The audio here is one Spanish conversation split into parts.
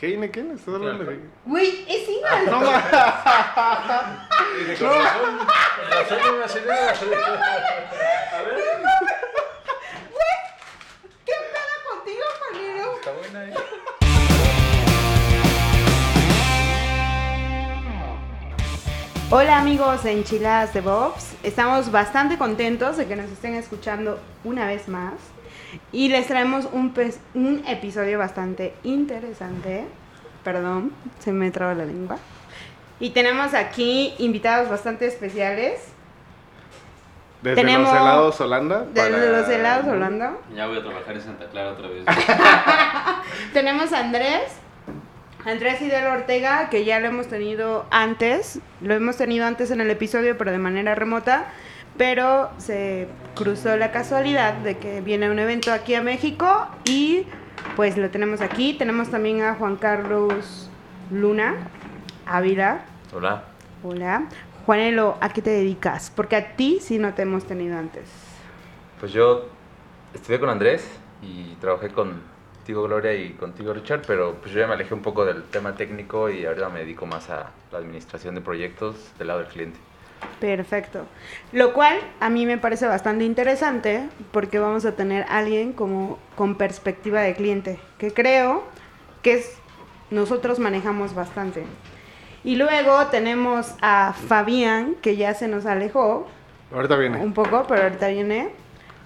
Heineken, ¿estás hablando de Heineken? Güey, es igual. No, ma- Y de corazón, corazón, una señora. A ver, ¿Qué pedo contigo, Juanero? está buena, ¿eh? Hola amigos de Enchiladas de Bobs. Estamos bastante contentos de que nos estén escuchando una vez más. Y les traemos un, pes- un episodio bastante interesante. Perdón, se me traba la lengua. Y tenemos aquí invitados bastante especiales. Desde Tenemos- los helados Holanda. Desde para- los helados Holanda. Ya voy a trabajar en Santa Clara otra vez. Tenemos a Andrés. Andrés Hidelo Ortega, que ya lo hemos tenido antes. Lo hemos tenido antes en el episodio, pero de manera remota. Pero se cruzó la casualidad de que viene un evento aquí a México y pues lo tenemos aquí. Tenemos también a Juan Carlos Luna Ávila. Hola. Hola. Juanelo, ¿a qué te dedicas? Porque a ti sí no te hemos tenido antes. Pues yo estudié con Andrés y trabajé contigo Gloria y contigo Richard, pero pues yo ya me alejé un poco del tema técnico y ahora me dedico más a la administración de proyectos del lado del cliente. Perfecto. Lo cual a mí me parece bastante interesante porque vamos a tener a alguien como con perspectiva de cliente, que creo que es nosotros manejamos bastante. Y luego tenemos a Fabián, que ya se nos alejó Ahorita viene. un poco, pero ahorita viene.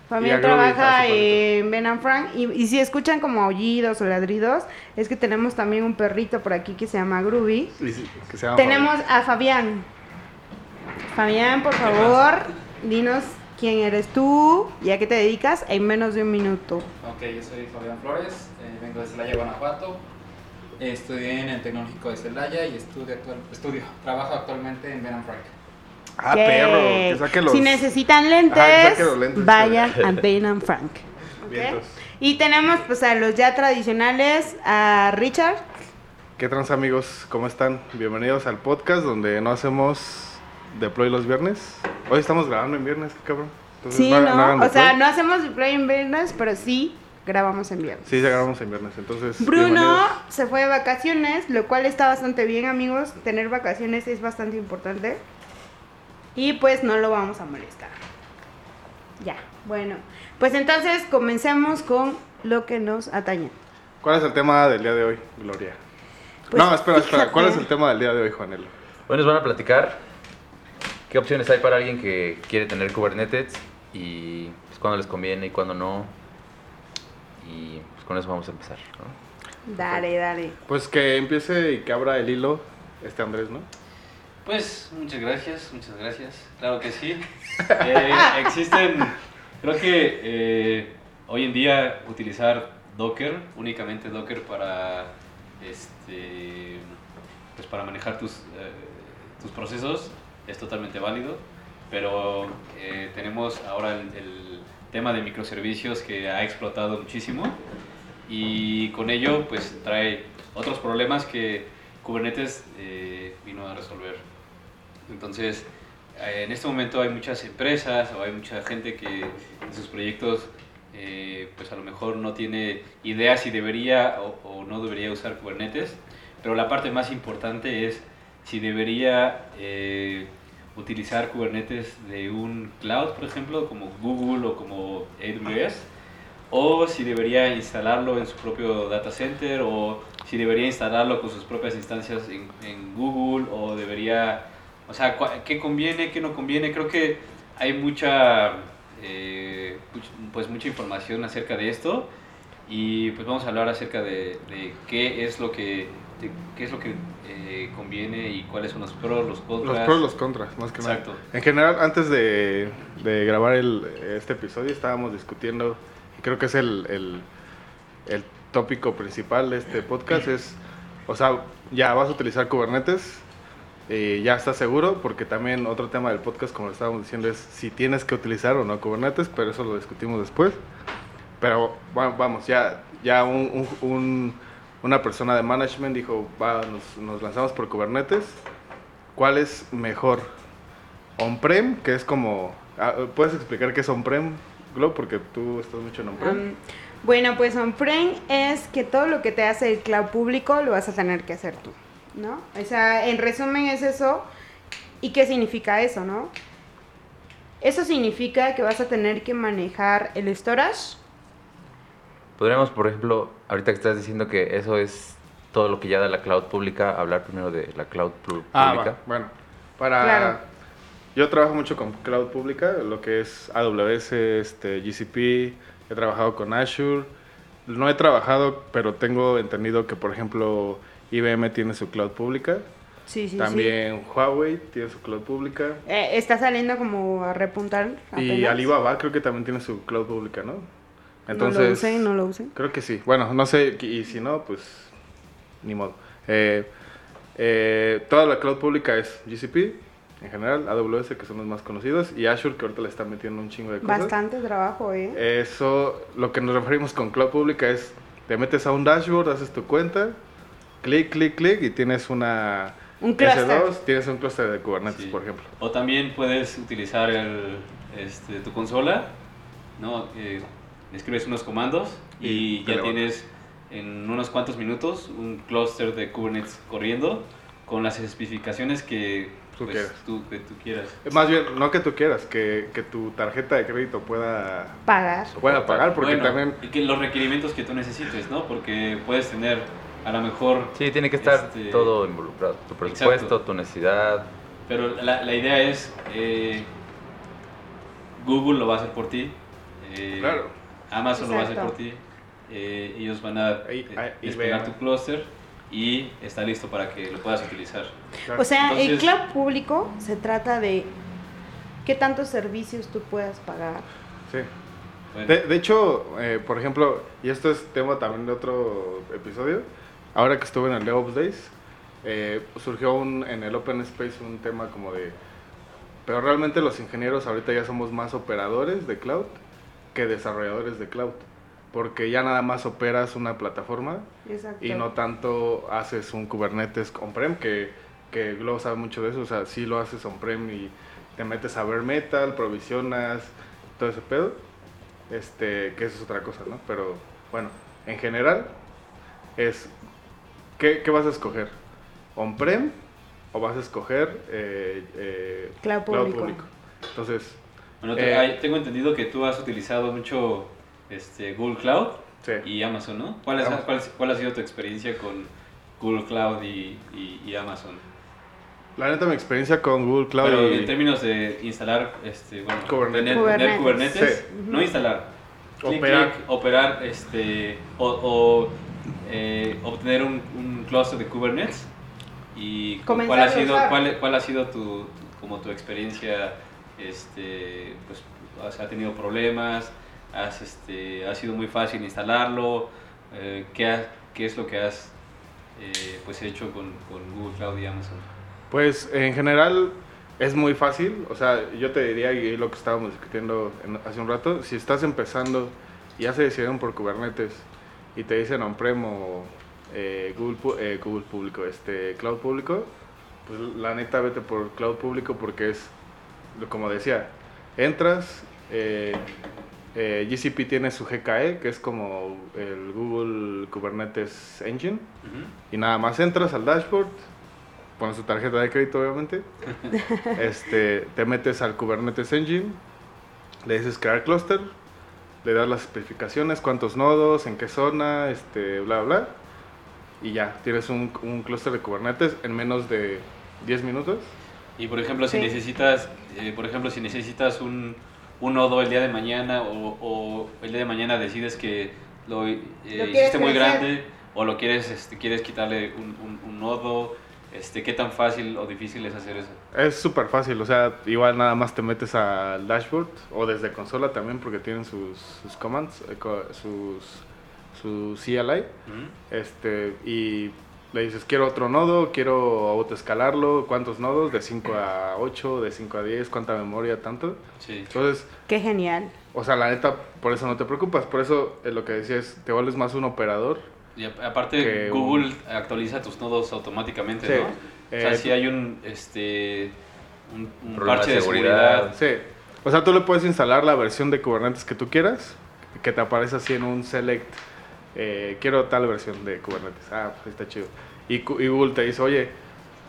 Fabián trabaja en Ben and Frank y, y si escuchan como aullidos o ladridos, es que tenemos también un perrito por aquí que se llama Groovy. Y sí, que se llama Tenemos a Fabián. Fabián, por favor, dinos quién eres tú y a qué te dedicas en menos de un minuto. ok, yo soy Fabián Flores, eh, vengo de Celaya, Guanajuato. Estudié en el Tecnológico de Celaya y estudio, actual, estudio trabajo actualmente en Ben Frank. Ah, perro. Que saque los Si necesitan lentes, Ajá, que lentes. vayan a Ben and Frank. ¿ok? vientos. Y tenemos pues a los ya tradicionales, a Richard. ¿Qué trans amigos? ¿Cómo están? Bienvenidos al podcast donde no hacemos deploy los viernes. Hoy estamos grabando en viernes, qué cabrón. Entonces, Sí, ¿no? o sea, deploy. no hacemos play en viernes, pero sí grabamos en viernes. Sí, ya grabamos en viernes. Entonces, Bruno se fue de vacaciones, lo cual está bastante bien, amigos. Tener vacaciones es bastante importante. Y pues no lo vamos a molestar. Ya, bueno. Pues entonces comencemos con lo que nos atañe. ¿Cuál es el tema del día de hoy, Gloria? Pues, no, espera, espera. ¿Cuál es el tema del día de hoy, Juanelo? Hoy nos van a platicar qué opciones hay para alguien que quiere tener Kubernetes y pues, cuándo les conviene y cuándo no. Y pues con eso vamos a empezar. ¿no? Dale, dale. Pues que empiece y que abra el hilo este Andrés, ¿no? Pues muchas gracias, muchas gracias. Claro que sí. Eh, existen, creo que eh, hoy en día utilizar Docker, únicamente Docker para, este, pues para manejar tus, eh, tus procesos es totalmente válido. Pero eh, tenemos ahora el, el tema de microservicios que ha explotado muchísimo y con ello pues trae otros problemas que Kubernetes eh, vino a resolver. Entonces, eh, en este momento hay muchas empresas o hay mucha gente que en sus proyectos eh, pues a lo mejor no tiene idea si debería o, o no debería usar Kubernetes, pero la parte más importante es si debería eh, utilizar Kubernetes de un cloud, por ejemplo, como Google o como AWS, o si debería instalarlo en su propio data center, o si debería instalarlo con sus propias instancias en, Google, o debería, o sea, qué conviene, qué no conviene. Creo que hay mucha, eh, pues mucha información acerca de esto y pues vamos a hablar acerca de qué es lo que, de qué es lo que eh, conviene y cuáles son los pros, los contras. Los pros los contras, más que Exacto. nada. En general, antes de, de grabar el, este episodio, estábamos discutiendo, y creo que es el, el, el tópico principal de este podcast, es, o sea, ya vas a utilizar Kubernetes, y ya estás seguro, porque también otro tema del podcast, como lo estábamos diciendo, es si tienes que utilizar o no Kubernetes, pero eso lo discutimos después. Pero bueno, vamos, ya, ya un, un- un- una persona de management dijo, va, nos, nos lanzamos por Kubernetes. ¿Cuál es mejor? On-prem, que es como... ah, ¿Puedes explicar qué es on-prem, Glo? Porque tú estás mucho en on-prem. Am, Bueno, pues on-prem es que todo lo que te hace el cloud público lo vas a tener que hacer tú, ¿no? O sea, en resumen es eso. ¿Y qué significa eso, no? Eso significa que vas a tener que manejar el storage. Podríamos, por ejemplo, ahorita que estás diciendo que eso es todo lo que ya da la cloud pública, hablar primero de la cloud Ah, pública. va, bueno. Para... Claro. Yo trabajo mucho con cloud pública, lo que es AWS, este, GCP, he trabajado con Azure. No he trabajado, pero tengo entendido que, por ejemplo, IBM tiene su cloud pública. Sí, sí, También Huawei tiene su cloud pública. Eh, está saliendo como a repuntar. Y. Alibaba creo que también tiene su cloud pública, ¿no? No lo usé, no lo usé. Creo que sí. Bueno, no sé, y si no, pues ni modo. Eh, eh, toda la cloud pública es GCP, en general, AWS, que son los más conocidos, y Azure, que ahorita le están metiendo un chingo de cosas. Bastante trabajo, ¿eh? Eso, lo que nos referimos con cloud pública es, te metes a un dashboard, haces tu cuenta, clic, clic, clic, y tienes una... Un cluster. S2, tienes un clúster de Kubernetes, Sí. por ejemplo. O también puedes utilizar el, este, tu consola, ¿no? Eh, escribes unos comandos y, ya tienes en unos cuantos minutos un clúster de Kubernetes corriendo con las especificaciones que Tú pues, quieras. tú, que tú quieras. Más bien, no que tú quieras, que, que tu tarjeta de crédito pueda, Pagar. pueda pagar, porque Bueno, también... y que los requerimientos que tú necesites, ¿no? Porque puedes tener a lo mejor... Sí, tiene que estar Este, todo involucrado. Tu presupuesto, Exacto. tu necesidad. Pero la, la idea es, eh, Google lo va a hacer por ti, eh, Claro. Amazon lo va a hacer por ti, eh, ellos van a Ahí- eh, ahí- desplegar IBM. tu clúster y está listo para que lo puedas utilizar. claro. O sea, el cloud público se trata de qué tantos servicios tú puedas pagar. Sí. Bueno, De, de hecho, eh, por ejemplo, y esto es tema también de otro episodio, ahora que estuve en el DevOps Days, eh, surgió un, en el Open Space un tema como de, pero realmente los ingenieros ahorita ya somos más operadores de cloud que desarrolladores de cloud, porque ya nada más operas una plataforma Exacto. y no tanto haces un Kubernetes on-prem, que, que Glow sabe mucho de eso, o sea, sí lo haces on-prem y te metes a ver metal, provisionas, todo ese pedo, este, que eso es otra cosa, ¿no? Pero bueno, en general es, ¿qué, qué vas a escoger? ¿On-prem o vas a escoger eh, eh, Cloud público. Entonces, bueno, eh, hay- tengo entendido que tú has utilizado mucho este, Google Cloud sí. y Amazon, ¿no? ¿Cuál, es- Amazon. cuál, cuál ha sido tu experiencia con Google Cloud y, y- y Amazon? La neta, mi experiencia con Google Cloud Pero y- en términos de instalar, este, bueno, Kubernetes. tener tener Kubernetes. Sí. no instalar, Operar. clic, operar, este, o, o, eh, obtener un, un clúster de Kubernetes y cuál ha sido, cuál, cuál ha sido tu, tu- como tu experiencia, este, pues, has ha tenido problemas, has, este, ha sido muy fácil instalarlo, eh, ¿qué, ha- qué es lo que has, eh, pues, hecho con, con Google Cloud y Amazon? Pues en general es muy fácil, o sea, yo te diría, y lo que estábamos discutiendo en- hace un rato, si estás empezando y ya se decidieron por Kubernetes y te dicen on-prem o eh, Google, eh, Google público, este, cloud público, pues la neta vete por cloud público porque es, como decía, entras, eh, eh, GCP tiene su GKE, que es como el Google Kubernetes Engine, Ujú. y nada más entras al dashboard, pones tu tarjeta de crédito obviamente, este, te metes al Kubernetes Engine, le dices crear cluster, le das las especificaciones, cuántos nodos, en qué zona, este, bla, bla, y ya, tienes un, un clúster de Kubernetes en menos de 10 minutos. Y por ejemplo, si Sí. necesitas, eh, por ejemplo, si necesitas un, un nodo el día de mañana o, o el día de mañana decides que lo, eh, hiciste muy crecer. grande o lo quieres, este, quieres quitarle un, un- un nodo, este, ¿qué tan fácil o difícil es hacer eso? Es súper fácil, o sea, igual nada más te metes al dashboard o desde consola también porque tienen sus, sus commands, eh, sus, su CLI. Este, y le dices, quiero otro nodo, quiero autoescalarlo, ¿cuántos nodos? De 5 a 8, de 5 a 10, ¿cuánta memoria, tanto? Sí. Entonces, Qué genial. o sea, la neta, por eso no te preocupas, por eso es lo que decía es, te vuelves más un operador. Y aparte Google actualiza tus nodos automáticamente, Sí. ¿no? o sea, Eh, si hay un, este, un, parche de de seguridad. seguridad. Sí, o sea, tú le puedes instalar la versión de Kubernetes que tú quieras que te aparece así en un select, eh, quiero tal versión de Kubernetes, ah, pues está chido. Y, y Google te dice, oye,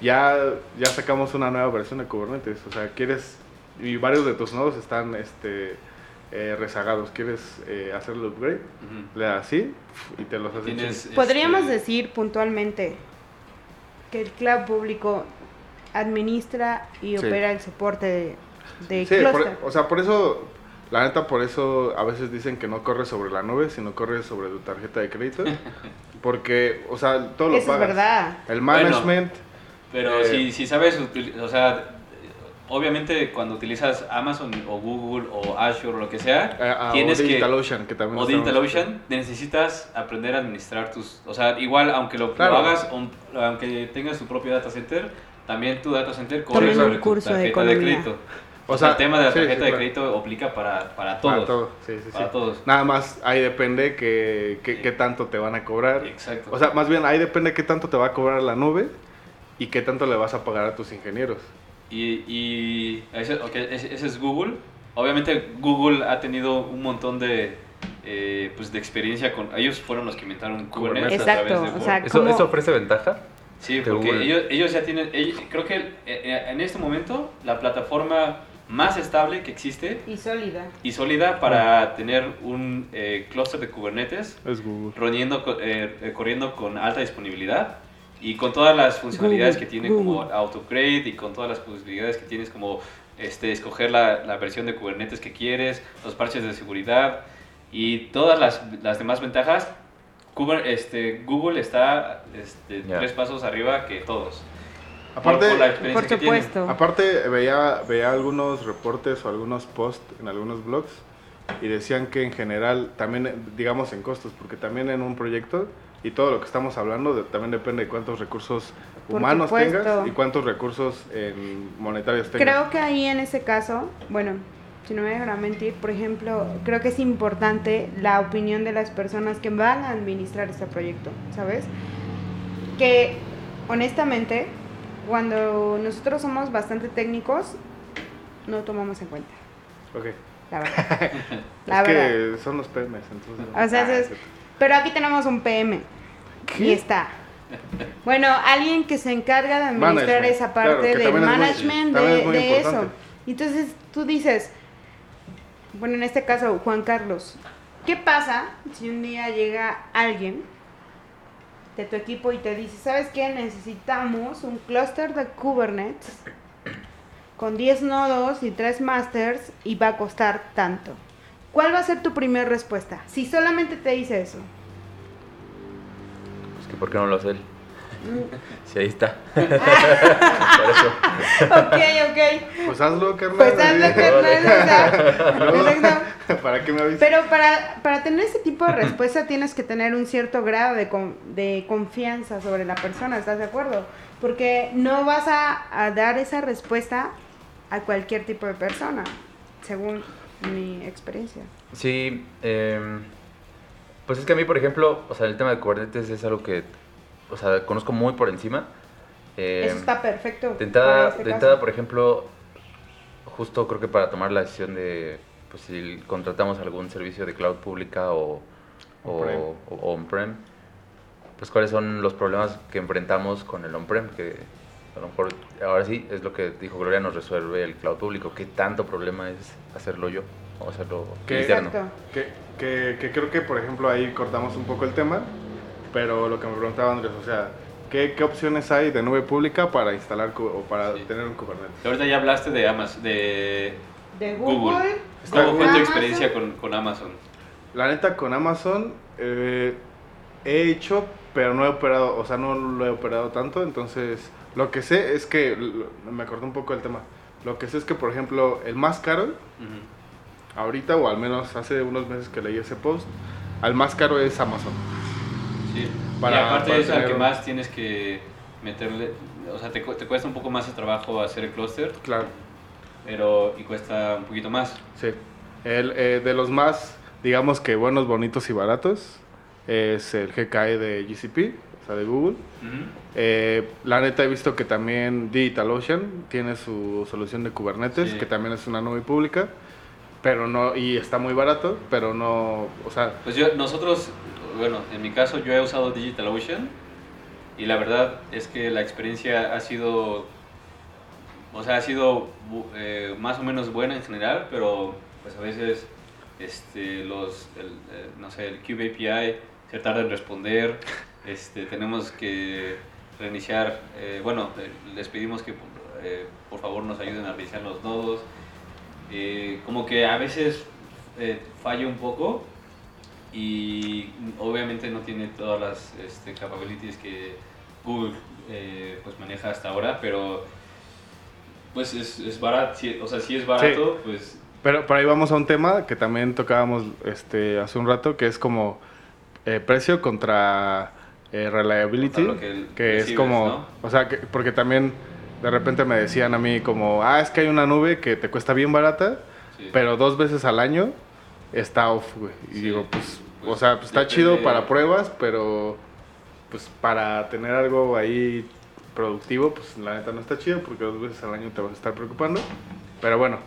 ya, ya sacamos una nueva versión de Kubernetes, o sea, quieres, y varios de tus nodos están este, eh, rezagados, ¿quieres eh, hacer el upgrade? Le das así y te los hace Tienes, chido. Podríamos este, decir puntualmente que el cloud público administra y Sí. opera el soporte de, de Sí, por- o sea, por eso, la neta, por eso a veces dicen que no corre sobre la nube, sino corre sobre tu tarjeta de crédito. Porque, o sea, todo lo Eso es pagas. verdad. El Bueno, management, Pero Eh, si, si sabes, util- o sea, obviamente cuando utilizas Amazon o Google o Azure o lo que sea, eh, ah, tienes o que... DigitalOcean, que también O DigitalOcean, necesitas aprender a administrar tus... O sea, igual aunque lo, lo hagas, aunque tengas tu propio data center, también tu data center corre sobre un curso tu de tarjeta de, crédito. O sea, el tema de la sí, sí, tarjeta de claro. crédito aplica para, para todos. Para todo, sí, sí, Para sí. todos. Nada más, ahí depende que, tanto te van a cobrar. Exacto. O sea, más bien, ahí depende qué tanto te va a cobrar la nube y qué tanto le vas a pagar a tus ingenieros. Y, y ese, ok, ese, ese es Google. Obviamente Google ha tenido un montón de, eh, pues de experiencia con... Ellos fueron los que inventaron Kubernetes. a través Exacto, de o Google. sea, ¿Eso, ¿Cómo? ¿Eso ofrece ventaja? Sí, que porque ellos, ellos ya tienen... ellos- creo que eh, eh, en este momento la plataforma más estable que existe Y sólida. y sólida para tener un eh, clúster de Kubernetes Es Google. corriendo, co- eh, eh, corriendo con alta disponibilidad y con todas las funcionalidades Google, que tiene Google. como autograde y con todas las posibilidades que tienes como este, escoger la, la versión de Kubernetes que quieres, los parches de seguridad y todas las, las demás ventajas, Kuber- este, Google está este, Ya. tres pasos arriba que todos. Aparte, por, por la experiencia Por que tienen. supuesto. Aparte, veía, veía algunos reportes o algunos posts en algunos blogs y decían que en general, también, eh, digamos en costos, porque también en un proyecto y todo lo que estamos hablando de- también depende de cuántos recursos humanos tengas y cuántos recursos en monetarios tengas. Creo que ahí en ese caso, bueno, si no me dejan a mentir, por ejemplo, creo que es importante la opinión de las personas que van a administrar este proyecto, ¿sabes? Que honestamente, cuando nosotros somos bastante técnicos, no tomamos en cuenta, Ok. la verdad. La es verdad. que son los PMs, entonces... O sea, eso es- Pero aquí tenemos un PM. Y está. Bueno, alguien que se encarga de administrar Management, esa parte del muy- management de, de eso. Entonces tú dices, bueno, en este caso, Juan Carlos, ¿qué pasa si un día llega alguien de tu equipo y te dice, ¿sabes qué? Necesitamos un clúster de Kubernetes con 10 nodos y 3 masters y va a costar tanto. ¿Cuál va a ser tu primera respuesta? Si solamente te dice eso. Pues que ¿por qué no lo hace él? Sí, ahí está. Por eso. ok, ok. Pues hazlo, carnal. Pues hazlo, carnal, No. ¿Para qué me avisas? Pero para, para tener ese tipo de respuesta tienes que tener un cierto grado de, con- de confianza sobre la persona, ¿estás de acuerdo? Porque no vas a, a dar esa respuesta a cualquier tipo de persona, según mi experiencia. Sí, em, pues es que a mí, por ejemplo, o sea, el tema de Kubernetes es algo que, o sea, conozco muy por encima. Em, Eso está perfecto. De para entrada, este de caso. entrada, por ejemplo, justo creo que para tomar la decisión de pues, si contratamos algún servicio de cloud pública o On-prem. o- o on-prem, pues cuáles son los problemas que enfrentamos con el on-prem, que a lo mejor ahora sí es lo que dijo Gloria, nos resuelve el cloud público. ¿Qué tanto problema es hacerlo yo o hacerlo ¿Qué? interno? Exacto. Que, que, que creo que, por ejemplo, ahí cortamos un poco el tema, pero lo que me preguntaba Andrés, o sea, ¿qué, qué opciones hay de nube pública para instalar o para Sí. tener un Kubernetes? Ahorita ya hablaste de Amazon, de De Google. Google. ¿Cómo fue tu Amazon. experiencia con, con Amazon? La neta, con Amazon eh, he hecho, pero no he operado, o sea, no lo he operado tanto, entonces lo que sé es que, lo- me acordé un poco del tema, lo que sé es que, por ejemplo, el más caro, ahorita, o al menos hace unos meses que leí ese post, al más caro es Amazon. Sí. Para- y aparte para es al tener que más tienes que meterle, o sea, te, cu- te cuesta un poco más de trabajo hacer el clúster, Claro. pero y cuesta un poquito más. Sí. El, eh, de los más, digamos que buenos, bonitos y baratos, es el GKE de GCP, o sea, de Google. Eh, la neta he visto que también DigitalOcean tiene su solución de Kubernetes, Sí. que también es una nube pública. pero no, y está muy barato, pero no, o sea, Pues yo, nosotros, bueno, en mi caso yo he usado DigitalOcean y la verdad es que la experiencia ha sido, o sea, ha sido eh, más o menos buena en general, pero pues a veces este, los, el, eh, no sé, el Cube API se tarda en responder, este, tenemos que reiniciar, eh, bueno, les pedimos que eh, por favor nos ayuden a reiniciar los nodos, eh, como que a veces eh, falla un poco y obviamente no tiene todas las este, capabilities que Google eh, pues maneja hasta ahora, pero pues es, es barato, sí, o sea, si es barato, pues pero por ahí vamos a un tema que también tocábamos este, hace un rato, que es como eh, precio contra eh, reliability, Contra que que, es recibes, como, ¿no? o sea, que- porque también de repente me decían a mí como, ah, es que hay una nube que te cuesta bien barata, sí. pero dos veces al año está off, güey. Y Sí, digo, pues, o pues, sea, pues está chido para pruebas, pero pues para tener algo ahí productivo, pues la neta no está chido porque dos veces al año te vas a estar preocupando. Pero bueno,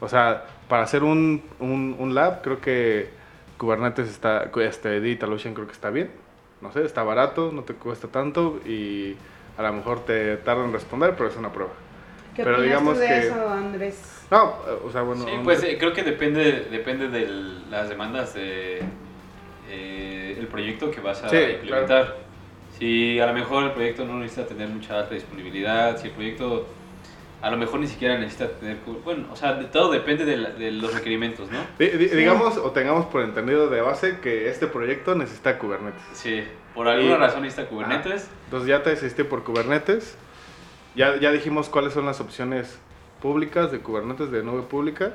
o sea, para hacer un, un, un lab, creo que Kubernetes está, este DigitalOcean creo que está bien. No sé, está barato, no te cuesta tanto y a lo mejor te tarda en responder, pero es una prueba. ¿Qué Pero digamos tú de que- eso, Andrés? No, o sea, bueno. Sí, pues eh, creo que depende, depende de las demandas de eh, el proyecto que vas a Sí, implementar. Si a lo mejor el proyecto no necesita tener mucha alta disponibilidad, si el proyecto a lo mejor ni siquiera necesita tener, bueno, o sea, de- todo depende de, la- de los requerimientos, ¿no? Di- di- Digamos o tengamos por entendido de base que este proyecto necesita Kubernetes. Sí, por alguna Y- razón necesita Kubernetes. Entonces ya te decidiste por Kubernetes. Ya, ya dijimos cuáles son las opciones públicas de Kubernetes, de nube pública.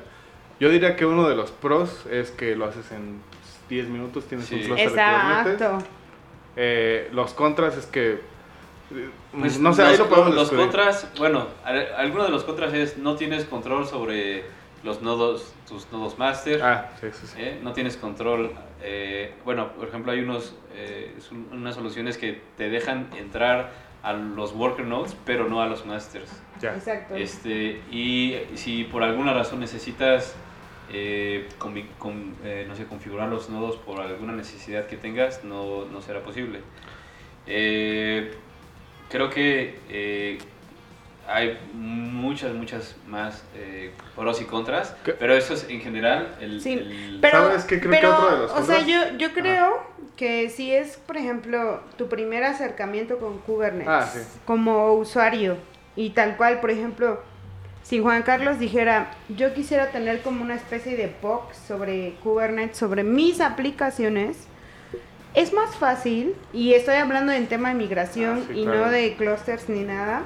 Yo diría que uno de los pros es que lo haces en 10 minutos, tienes Sí. un Kubernetes. Exacto. Eh, los contras es que... Pues no sé, ahí los, lo podemos los contras, bueno, al- alguno de los contras es no tienes control sobre los nodos, tus nodos master. Ah, sí, sí, sí. ¿eh? No tienes control. eh, bueno, por ejemplo, hay unos, eh, unas soluciones que te dejan entrar a los worker nodes, pero no a los masters. Ya. Exacto. Este, y si por alguna razón necesitas eh, con- eh, no sé, configurar los nodos por alguna necesidad que tengas, no, no será posible. Eh, creo que eh, hay muchas, muchas más eh, pros y contras, ¿Qué? pero eso es en general el... Sí, el- Pero, ¿Sabes qué? Creo que pero, otro de los o sea, yo, yo creo que si es, por ejemplo, tu primer acercamiento con Kubernetes Ah, sí. como usuario y tal cual, por ejemplo, si Juan Carlos dijera, yo quisiera tener como una especie de POC sobre Kubernetes, sobre mis aplicaciones, es más fácil, y estoy hablando en tema de migración Ah, sí, y claro. no de clusters ni nada,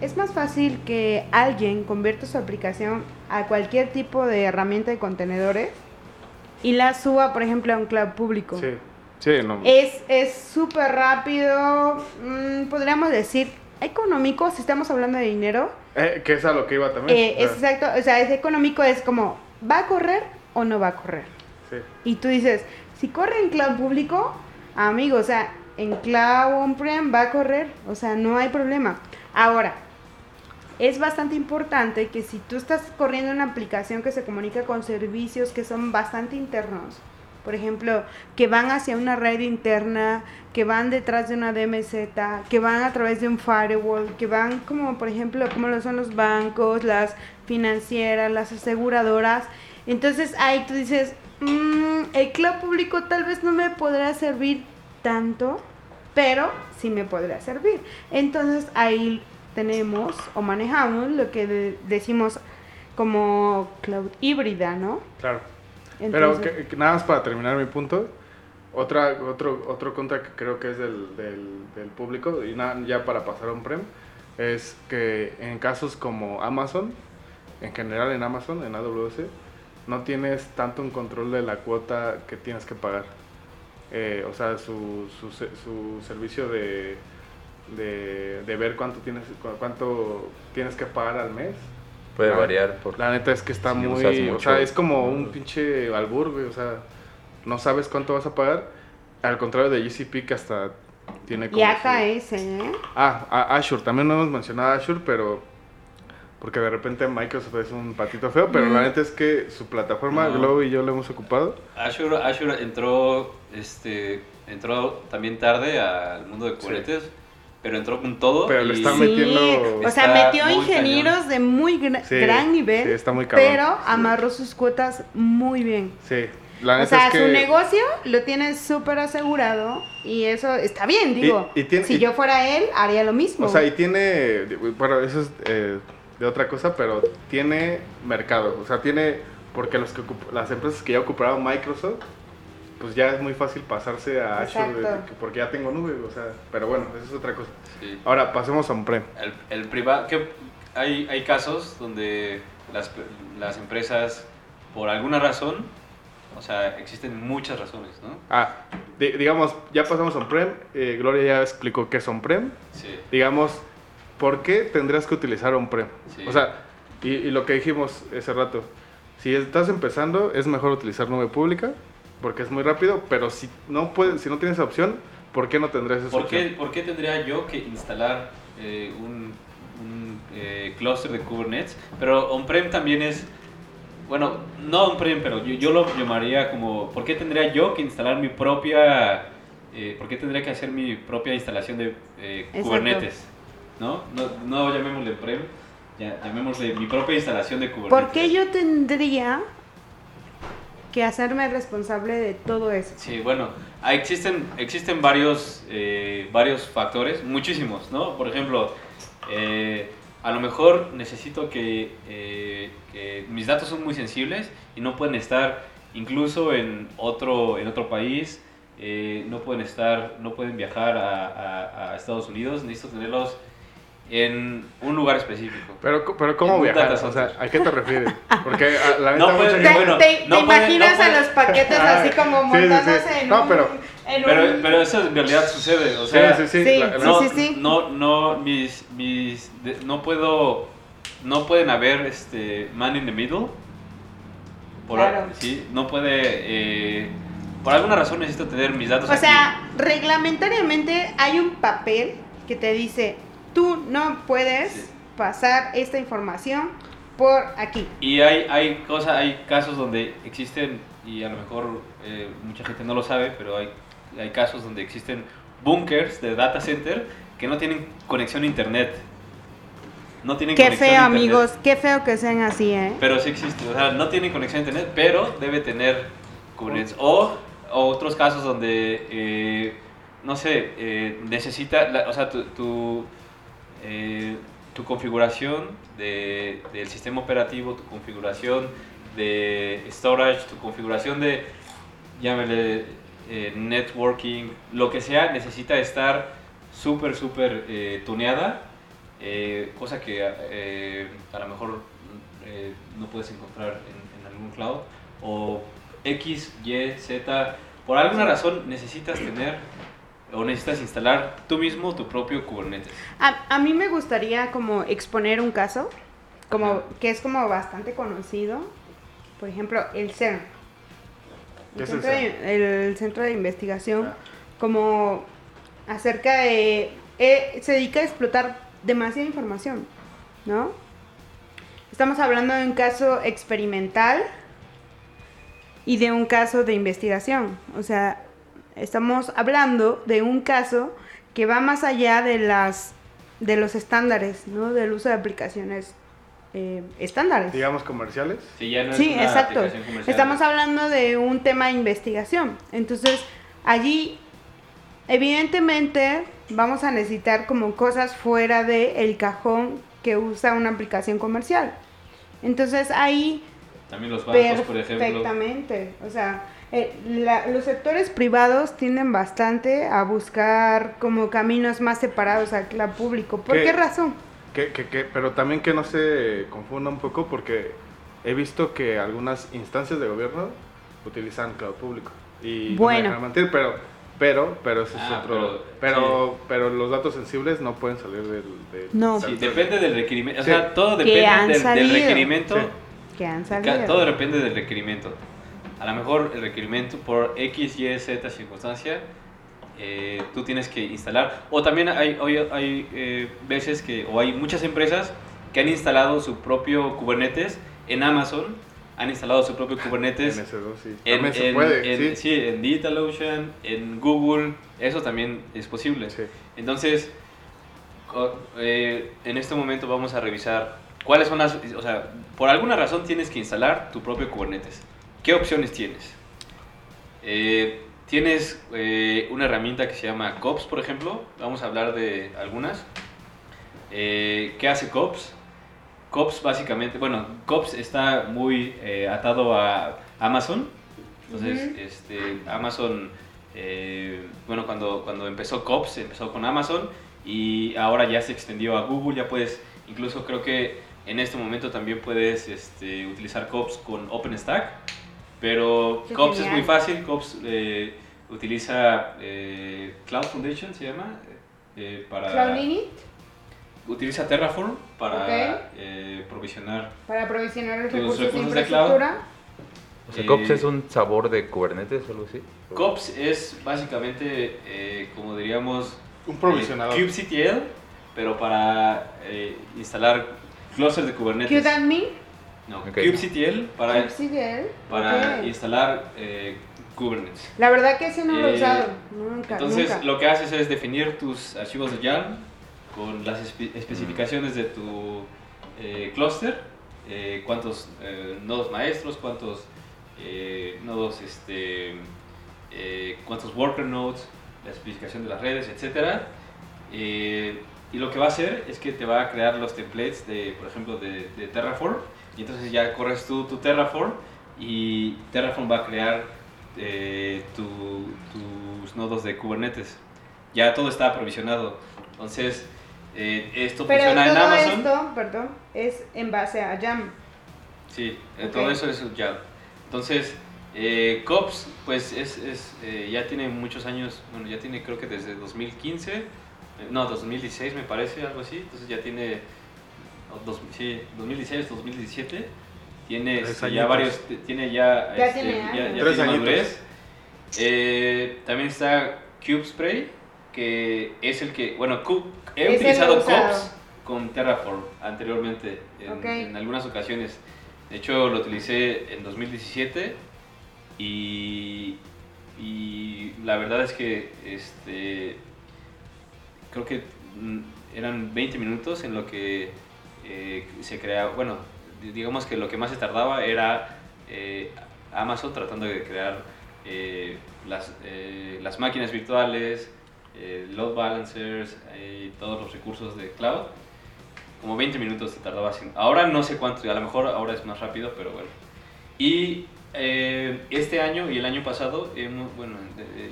es más fácil que alguien convierta su aplicación a cualquier tipo de herramienta de contenedores y la suba, por ejemplo, a un cloud público. Sí, sí, no. Es es súper rápido, mm, podríamos decir económico, si estamos hablando de dinero. Eh, que es a lo que iba también. Eh, es sea, exacto, o sea, es económico, es como, ¿va a correr o no va a correr? sí. Y tú dices, si corre en cloud público, amigo, o sea, en cloud on-prem va a correr, o sea, no hay problema. Ahora, es bastante importante que si tú estás corriendo una aplicación que se comunica con servicios que son bastante internos, por ejemplo, que van hacia una red interna, que van detrás de una DMZ, que van a través de un firewall, que van como, por ejemplo, como lo son los bancos, las financieras, las aseguradoras. Entonces ahí tú dices, "Mm, el cloud público tal vez no me podrá servir tanto, pero sí me podrá servir. Entonces ahí tenemos o manejamos lo que de- decimos como cloud híbrida, ¿no? Claro. Pero Entonces- que- que nada más para terminar mi punto, otra, otro, otro contra que creo que es del, del, del público, y nada, ya para pasar a un prem, es que en casos como Amazon, en general en Amazon, en AWS, no tienes tanto un control de la cuota que tienes que pagar. Eh, o sea, su, su, su servicio de, de, de ver cuánto tienes, cu- cuánto tienes que pagar al mes. Puede Ah, variar por... La neta es que está Si muy. O sea, es como un pinche albur, güey. O sea, no sabes cuánto vas a pagar. Al contrario de GCP, que hasta tiene como. Y su- AKS, ¿eh? Ah, a- Azure. También no hemos mencionado Azure, pero. porque de repente Microsoft es un patito feo, pero la neta es que su plataforma, No. Globo y yo lo hemos ocupado. Azure, Azure entró, este, entró también tarde al mundo de Kubernetes, pero entró con todo. Pero le y- está Sí, metiendo- o sea, Está metió ingenieros cañón. de muy Sí, gran nivel, sí, está muy cabrón. pero Sí. amarró sus cuotas muy bien. Sí, la O sea, es que... su negocio lo tiene súper asegurado y eso está bien, digo. y tiene- si y- yo fuera él, haría lo mismo. O sea, y tiene, bueno, eso es eh, de otra cosa, pero tiene mercado. O sea, tiene, porque los que ocup- las empresas que ya ocuparon Microsoft, pues ya es muy fácil pasarse a Azure, de- porque ya tengo nube, o sea, pero bueno, eso es otra cosa. Sí. Ahora, pasemos a on-prem. El, el privado, que hay, hay casos donde las, las empresas, por alguna razón, o sea, existen muchas razones, ¿no? Ah, di- digamos, ya pasamos a on-prem, eh, Gloria ya explicó qué es on-prem. Sí. Digamos, ¿por qué tendrías que utilizar on-prem? Sí. O sea, y, y lo que dijimos ese rato, si estás empezando, es mejor utilizar nube pública, porque es muy rápido, pero si no puedes, si no tienes esa opción, ¿por qué no tendrías esa ¿Por qué, opción? por qué tendría yo que instalar eh, un, un, eh, cluster de Kubernetes? Pero on-prem también es, bueno, no on-prem, pero yo, yo lo llamaría como, ¿por qué tendría yo que instalar mi propia, eh, por qué tendría que hacer mi propia instalación de eh. Kubernetes? ¿No? ¿no? No llamémosle on-prem, ya- llamémosle mi propia instalación de Kubernetes. ¿Por qué yo tendría que hacerme responsable de todo eso? Sí, bueno, existen, existen varios, eh, varios factores, muchísimos, ¿no? Por ejemplo, eh, a lo mejor necesito que, eh, mis datos son muy sensibles y no pueden estar incluso en otro, en otro país, eh, no pueden estar, no pueden viajar a Estados Unidos, necesito tenerlos en un lugar específico. Pero, pero ¿cómo En viajar? O sea. ¿a qué te refieres? Porque a, la No neta puedes- mucha ¿Te, gente- bueno, te- no te puede- imaginas no a los paquetes así como Sí, sí, sí. montándose en No, un... pero- en Pero, un- pero eso en realidad sucede, o sea, sí, sí, sí. La- no, sí, sí. no, no, mis, mis, de- no puedo, no pueden haber, este, man in the middle. Por, Claro. sí, no puede, eh, por alguna razón necesito tener mis datos O aquí. sea, reglamentariamente hay un papel que te dice, tú no puedes Sí. pasar esta información por aquí. Y hay, hay cosas, hay casos donde existen, y a lo mejor eh, mucha gente no lo sabe, pero hay, hay casos donde existen bunkers de data center que no tienen conexión a internet. No tienen Qué conexión feo, a internet. amigos, qué feo que sean así, ¿eh? Pero sí existe, o sea, no tiene conexión a internet, pero debe tener Kubernetes. O, o otros casos donde, eh, no sé, eh, necesita, la- o sea, tu, tu, eh, tu configuración de- del sistema operativo, tu configuración de storage, tu configuración de, llámele, eh, networking, lo que sea, necesita estar súper, súper eh, tuneada, eh, cosa que a lo mejor no puedes encontrar en, en algún cloud, o X, Y, Z, por alguna razón necesitas tener o necesitas instalar tú mismo tu propio Kubernetes. A, a mí me gustaría como exponer un caso, como Ajá. que es como bastante conocido. Por ejemplo, el CERN. ¿Qué El, es el centro, de, el centro de investigación, Ah. como acerca de... eh, se dedica a explotar demasiada información, ¿no? Estamos hablando de un caso experimental y de un caso de investigación. O sea, estamos hablando de un caso que va más allá de las de los estándares, ¿no? Del uso de aplicaciones eh, estándares. digamos comerciales. Sí, ya no es Sí, una exacto. Estamos hablando de un tema de investigación. Entonces, allí, evidentemente, vamos a necesitar como cosas fuera del el cajón que usa una aplicación comercial. Entonces, ahí También los bancos, por ejemplo. Perfectamente. O sea, eh, la- los sectores privados tienden bastante a buscar como caminos más separados al cloud público. ¿Por ¿Qué? qué razón? Que, que, que, pero también que no se confunda un poco porque he visto que algunas instancias de gobierno utilizan cloud público. Y no me Bueno. dejan mentir, pero, pero, pero ese es Ah, otro. pero- Pero, pero, los datos sensibles no pueden salir del. del No. Sí, depende del requerimiento. O Sí. sea, todo Que depende del, del requerimiento. Sí. Que han salido. Todo depende del requerimiento. A lo mejor el requerimiento por X, Y, Z circunstancia, eh, tú tienes que instalar. O también hay, hay, hay, eh, veces que, o hay muchas empresas que han instalado su propio Kubernetes en Amazon, han instalado su propio Kubernetes En ese dos, sí. en, También se en- puede, en- sí. sí, en DigitalOcean, en Google, eso también es posible. Sí. Entonces, eh, en este momento vamos a revisar cuáles son las, o sea, por alguna razón tienes que instalar tu propio Kubernetes. ¿Qué opciones tienes? Eh, tienes eh, una herramienta que se llama COPS, por ejemplo. Vamos a hablar de algunas. Eh, ¿Qué hace COPS? COPS básicamente, bueno, COPS está muy atado a Amazon. Entonces, este, Amazon, bueno, cuando, cuando empezó COPS, empezó con Amazon y ahora ya se extendió a Google. Ya puedes, incluso creo que en este momento también puedes este, utilizar COPS con OpenStack. Pero Qué COPS es muy fácil. COPS eh, utiliza eh, Cloud Foundation, se llama. eh, para Cloud Init utiliza Terraform para eh, provisionar. para provisionar los recursos de recursos de cloud. infraestructura. O sea, Eh, COPS es un sabor de Kubernetes o algo así. COPS es básicamente, eh, como diríamos, Un provisionador. kubectl, pero para eh, instalar clusters de Kubernetes. QDadmin, No, Ok. kubectl para, kubectl, para ok. instalar eh, Kubernetes. La verdad que ese no lo he Eh, usado. Nunca, Entonces, nunca. lo que haces es definir tus archivos de YARN con las espe- especificaciones de tu eh, clúster, eh, cuántos eh, nodos maestros, cuántos eh, nodos, este, eh, cuántos worker nodes, la especificación de las redes, etc. y lo que va a hacer es que te va a crear los templates de, por ejemplo, de, de Terraform. Y entonces ya corres tú tu Terraform y Terraform va a crear eh, tu- tus nodos de Kubernetes. Ya todo está aprovisionado. Entonces, eh, esto Pero funciona en todo Amazon. esto, perdón, es en base a Jam. Sí, eh, Ok. todo eso es ya. Entonces, eh, COPS, pues es, es, eh, ya tiene muchos años, bueno, ya tiene creo que desde 2015, eh, no, 2016 me parece, algo así, entonces ya tiene, dos- sí, 2016, 2017, tiene Tres este, ya varios, tiene ya, Ya este, tiene ya, Tres tiene madurez. Eh, también está CubeSpray, que es el que, bueno, Cube- he Es utilizado. COPS con Terraform anteriormente en, en algunas ocasiones. De hecho, lo utilicé en 2017 y, y la verdad es que este, creo que mm, eran 20 minutos en lo que se creaba, bueno, di- digamos que lo que más se tardaba era eh, Amazon tratando de crear eh, las, eh, las máquinas virtuales, load balancers y todos los recursos de cloud. Como 20 minutos se tardaba haciendo. Ahora no sé cuánto, a lo mejor ahora es más rápido, pero bueno. Y este año y el año pasado, bueno,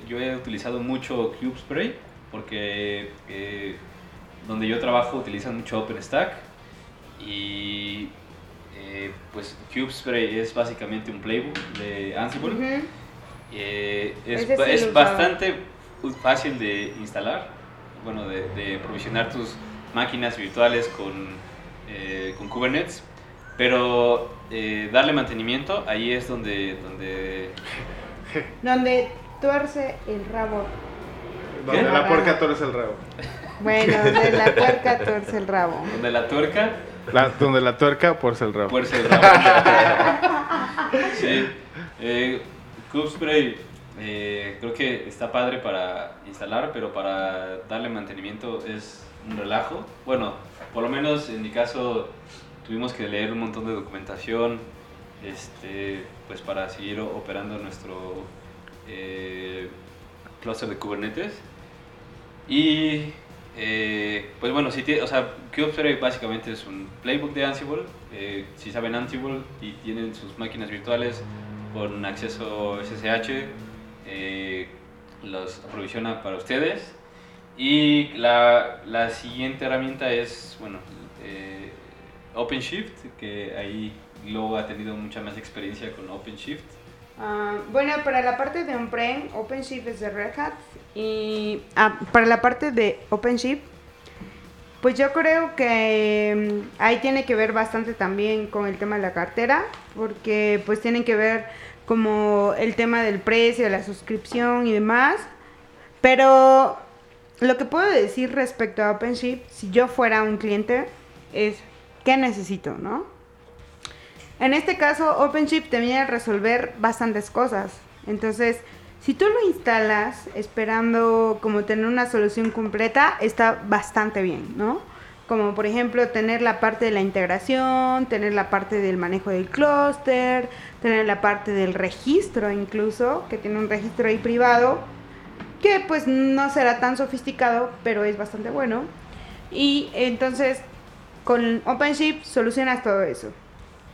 yo he utilizado mucho CubeSpray porque donde yo trabajo utilizan mucho OpenStack y eh, pues CubeSpray es básicamente un playbook de Ansible. Eh, es sí es bastante fácil de instalar, bueno, de, de provisionar tus máquinas virtuales con, eh, con Kubernetes, pero eh, darle mantenimiento, ahí es donde, donde Donde tuerce el rabo. Donde la puerca torce el rabo. Bueno, donde la puerca tuerce el rabo. donde la tuerca La- donde la tuerca porce el rabo. fuerza el rabo. sí, eh, eh, creo que está padre para instalar, pero para darle mantenimiento es un relajo. Bueno, por lo menos en mi caso tuvimos que leer un montón de documentación este, pues para seguir operando nuestro eh, cluster de Kubernetes. Y eh, pues bueno, si tiene, o sea, básicamente es un playbook de Ansible. eh, si saben Ansible y tienen sus máquinas virtuales con acceso SSH, eh, los aprovisiona para ustedes. Y la, la siguiente herramienta es, bueno, eh, OpenShift, que ahí Globo ha tenido mucha más experiencia con OpenShift. Ah, bueno, para la parte de on-prem, OpenShift es de Red Hat. Y ah, para la parte de OpenShift, pues yo creo que mm, ahí tiene que ver bastante también con el tema de la cartera, porque pues tienen que ver como el tema del precio, la suscripción y demás. Pero lo que puedo decir respecto a OpenShift, si yo fuera un cliente, es ¿qué necesito, no? En este caso, OpenShift te viene a resolver bastantes cosas. Entonces, si tú lo instalas esperando como tener una solución completa, está bastante bien, ¿no? Como por ejemplo tener la parte de la integración, tener la parte del manejo del clúster, tener la parte del registro incluso, que tiene un registro ahí privado, que pues no será tan sofisticado, pero es bastante bueno. Y entonces con OpenShift solucionas todo eso.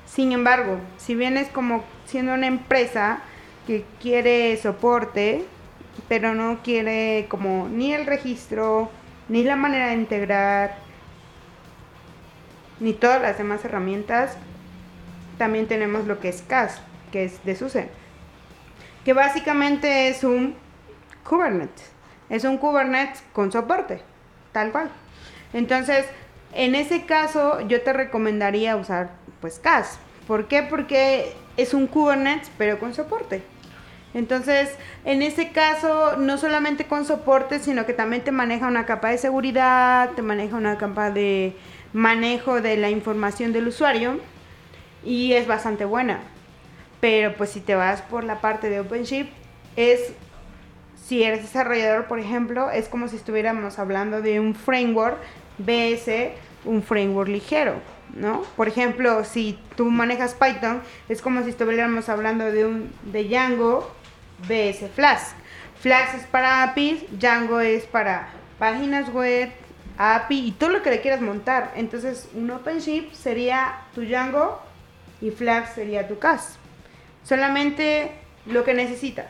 Sin embargo, si vienes como siendo una empresa que quiere soporte, pero no quiere como ni el registro, ni la manera de integrar, ni todas las demás herramientas, también tenemos lo que es CAS, que es de SUSE, que básicamente es un Kubernetes. Es un Kubernetes con soporte, tal cual. Entonces, en ese caso, yo te recomendaría usar pues CAS. ¿Por qué? Porque es un Kubernetes, pero con soporte. Entonces, en ese caso, no solamente con soporte, sino que también te maneja una capa de seguridad, te maneja una capa de manejo de la información del usuario y es bastante buena. Pero pues si te vas por la parte de OpenShift, es, si eres desarrollador, por ejemplo, es como si estuviéramos hablando de un framework BS, un framework ligero, ¿no? Por ejemplo, si tú manejas Python, es como si estuviéramos hablando de un de Django BS Flask. Flask es para APIs, Django es para páginas web, API y todo lo que le quieras montar. Entonces, un OpenShift sería tu Django y Flask sería tu CAS. Solamente lo que necesitas.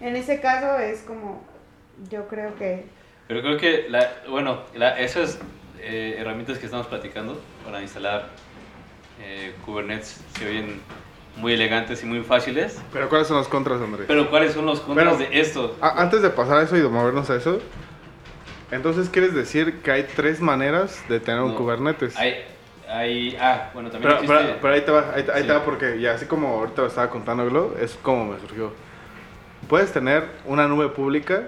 En ese caso es como, yo creo que... Pero creo que, la, bueno, la, esas eh, herramientas que estamos platicando para instalar eh, Kubernetes se oyen muy elegantes y muy fáciles. Pero ¿cuáles son los contras, André? Pero ¿cuáles son los contras Pero, de esto? Antes de pasar a eso y de movernos a eso, entonces quieres decir que hay tres maneras de tener un No, Kubernetes. Hay, hay, ah, bueno, también Pero, pero, existe... pero ahí te va, ahí, ahí Sí. te va porque ya así como ahorita lo estaba contando Glo, es como me surgió. Puedes tener una nube pública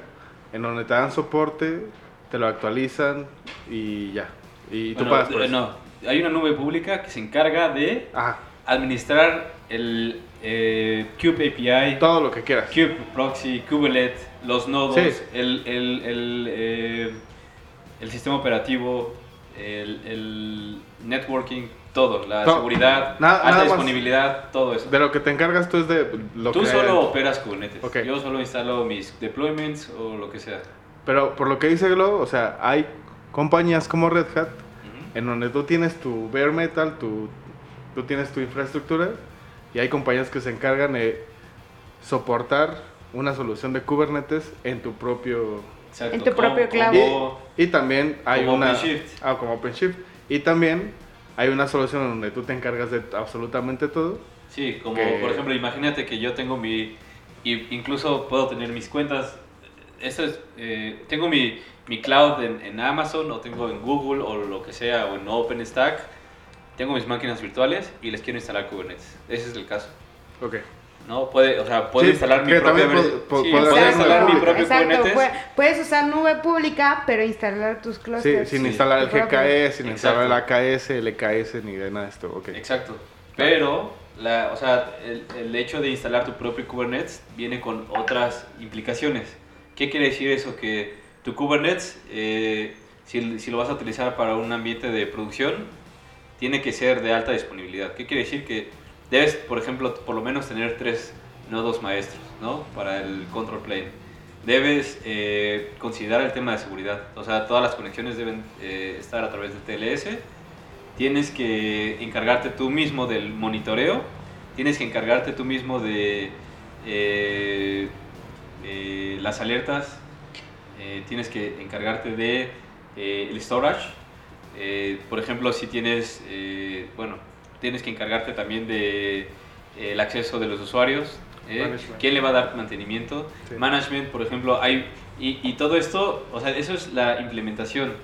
en donde te dan soporte, te lo actualizan y ya. Y tú Bueno, pagas por eh, eso. No, hay una nube pública que se encarga de Ajá, administrar el eh, Kube API, todo lo que quieras. Kube Proxy, Kubelet, los nodos, Sí. el, el, el, eh, el sistema operativo, el, networking, todo, la seguridad, nada- alta nada más. disponibilidad, todo eso. De lo que te encargas tú es de lo Tú que... solo operas Kubernetes. Yo solo instalo mis deployments o lo que sea. Pero por lo que dice Glo, o sea, hay compañías como Red Hat Ujú. en donde tú tienes tu bare metal, tu, tú tienes tu infraestructura y hay compañías que se encargan de soportar una solución de Kubernetes en tu propio Exacto, En tu propio cloud. como- y también hay Como una OpenShift. ah, como OpenShift y también hay una solución en donde tú te encargas de absolutamente todo. Sí, como que- por ejemplo, imagínate que yo tengo mi, y incluso puedo tener mis cuentas, eso es, eh, tengo mi, mi cloud en, en Amazon o tengo en Google o lo que sea o en OpenStack, tengo mis máquinas virtuales y les quiero instalar Kubernetes. Ese es el caso. Ok. ¿No? Puede, o sea, puedo Sí, instalar mi propio, sí, puedo instalar mi propio Exacto, Kubernetes. pue- puedes usar nube pública, pero instalar tus Sí, clusters. sin Sí. instalar el. GKE, sin instalar el Exacto. AKS, el EKS ni de nada de esto. Ok. Exacto. Pero, la, o sea, el, el hecho de instalar tu propio Kubernetes viene con otras implicaciones. ¿Qué quiere decir eso? Que tu Kubernetes, eh, si, si lo vas a utilizar para un ambiente de producción, tiene que ser de alta disponibilidad. ¿Qué quiere decir? Que debes, por ejemplo, por lo menos tener tres nodos maestros, ¿no? Para el control plane. Debes eh, considerar el tema de seguridad. O sea, todas las conexiones deben eh, estar a través de TLS tienes que encargarte tú mismo del monitoreo, tienes que encargarte tú mismo de eh, las alertas, eh, tienes que encargarte de eh, el storage. Eh, por ejemplo, si tienes, eh, bueno, tienes que encargarte también de eh, el acceso de los usuarios, ¿eh? Management. quién le va a dar mantenimiento, Sí. management, por ejemplo, hay y, y todo esto, o sea, eso es la implementación.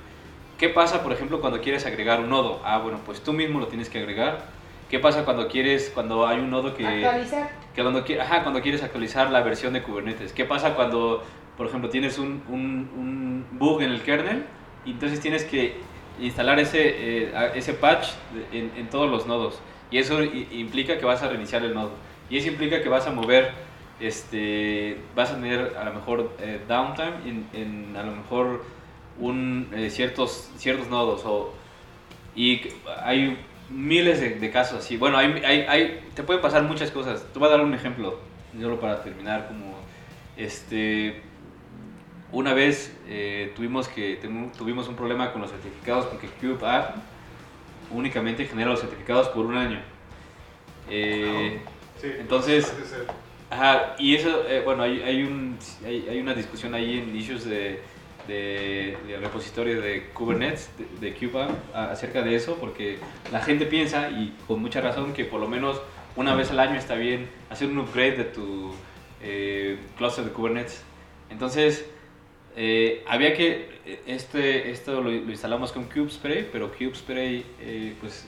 ¿Qué pasa, por ejemplo, cuando quieres agregar un nodo? Ah, bueno, pues tú mismo lo tienes que agregar. ¿Qué pasa cuando quieres, cuando hay un nodo que, Actualizar. Que cuando, ajá, cuando quieres actualizar la versión de Kubernetes? ¿Qué pasa cuando, por ejemplo, tienes un, un, un bug en el kernel y entonces tienes que instalar ese, eh, ese patch en, en todos los nodos. Y eso implica que vas a reiniciar el nodo. Y eso implica que vas a mover, este, vas a tener a lo mejor eh, downtime en, en a lo mejor un, eh, ciertos, ciertos nodos. O, y hay miles de, de casos así. Bueno, hay, hay, hay- te pueden pasar muchas cosas. Te voy a dar un ejemplo, solo para terminar, como este... Una vez eh, tuvimos, que, tuvimos un problema con los certificados porque Cube App únicamente genera los certificados por un año. Eh, Sí. Entonces- Ajá, y eso, eh, bueno, hay, hay, un, hay, hay una discusión ahí en issues de, de, del repositorio de Kubernetes, de, de Cube App, a- acerca de eso, porque la gente piensa, y con mucha razón, que por lo menos una vez al año está bien hacer un upgrade de tu eh, cluster de Kubernetes. Entonces, eh, había que, eh, este, esto lo, lo instalamos con KubeSpray, pero KubeSpray eh, pues,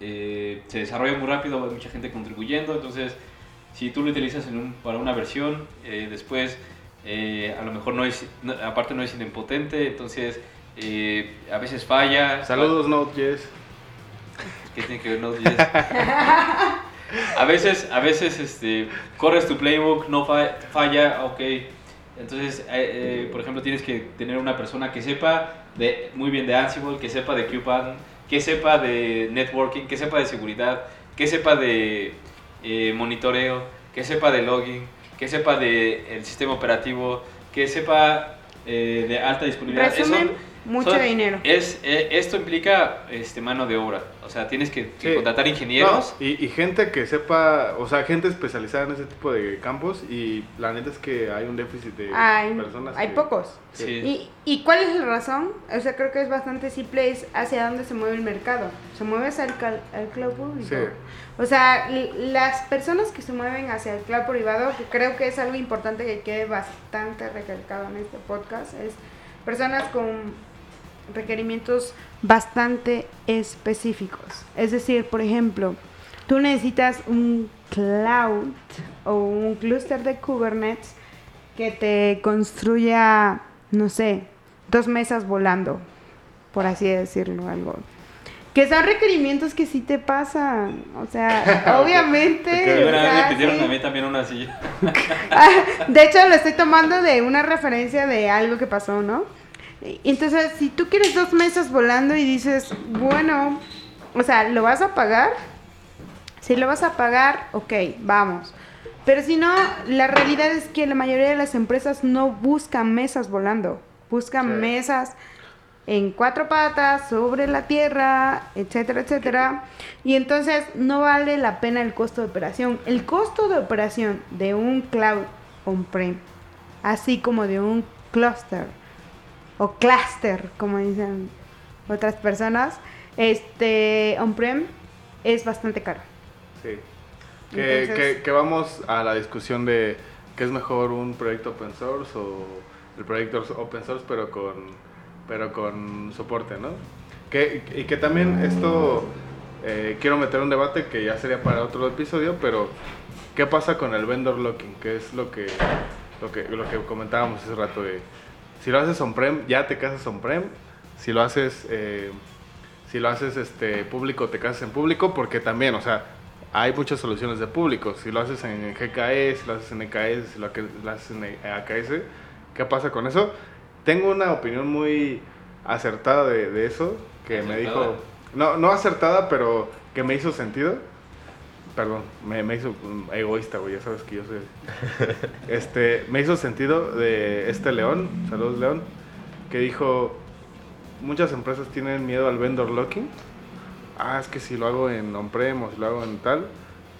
eh, se desarrolla muy rápido, hay mucha gente contribuyendo, entonces si tú lo utilizas en un- para una versión, eh, después eh, a lo mejor no es, no- aparte no es idempotente, entonces eh, a veces falla. Saludos, Node.js. ¿Qué tiene que ver Node.js? a veces, a veces este, corres tu playbook, no fa- falla, ok. Entonces, eh, por ejemplo, tienes que tener una persona que sepa de, muy bien de Ansible, que sepa de QPAN, que sepa de networking, que sepa de seguridad, que sepa de monitoreo, que sepa de logging, que sepa de el sistema operativo, que sepa eh, de alta disponibilidad. Eso- mucho dinero. es, eh, esto implica este, mano de obra. O sea, tienes que, que Sí. contratar ingenieros. No, y, y gente que sepa, o sea, gente especializada en ese tipo de campos y la neta es que hay un déficit de Hay, personas. hay que- pocos. Sí. ¿Y, ¿Y cuál es la razón? O sea, creo que es bastante simple, es hacia dónde se mueve el mercado. Se mueve hacia el, cal- el cloud público. Sí. O sea, las personas que se mueven hacia el cloud privado, que creo que es algo importante que quede bastante recalcado en este podcast, es personas con requerimientos bastante específicos. Es decir, por ejemplo, tú necesitas un cloud o un clúster de Kubernetes que te construya, no sé, dos mesas volando, por así decirlo, algo. Que son requerimientos que sí te pasan, o sea, obviamente. Una vez me pidieron a mí también una silla. Ah, de hecho, lo estoy tomando de una referencia de algo que pasó, ¿no? Entonces, si tú quieres dos mesas volando y dices, bueno, o sea, ¿lo vas a pagar? Si lo vas a pagar, ok, vamos. Pero si no, la realidad es que la mayoría de las empresas no buscan mesas volando, buscan Sí. mesas en cuatro patas, sobre la tierra, etcétera, etcétera. Y entonces no vale la pena el costo de operación. El costo de operación de un cloud on-prem, así como de un cluster o cluster, como dicen otras personas, este on-prem es bastante caro. Sí. Que, Entonces- que- que vamos a la discusión de qué es mejor un proyecto open source o el proyecto open source pero con pero con soporte, ¿no? Que, y que también esto eh, quiero meter un debate que ya sería para otro episodio, pero ¿qué pasa con el vendor locking? Que es lo que lo que lo que comentábamos hace rato de si lo haces on-prem, ya te casas on-prem, si lo haces eh, si lo haces este público, te casas en público, porque también, o sea, hay muchas soluciones de público. Si lo haces en GKE, si lo haces en EKS, si lo haces en AKS, ¿qué pasa con eso? Tengo una opinión muy acertada de, de eso, que me dijo, no, no acertada, pero que me hizo sentido. Perdón, me, me hizo egoísta, güey, ya sabes que yo soy... Este, me hizo sentido de este León, saludos León, que dijo, muchas empresas tienen miedo al vendor locking. Ah, es que si lo hago en on-prem o si lo hago en tal,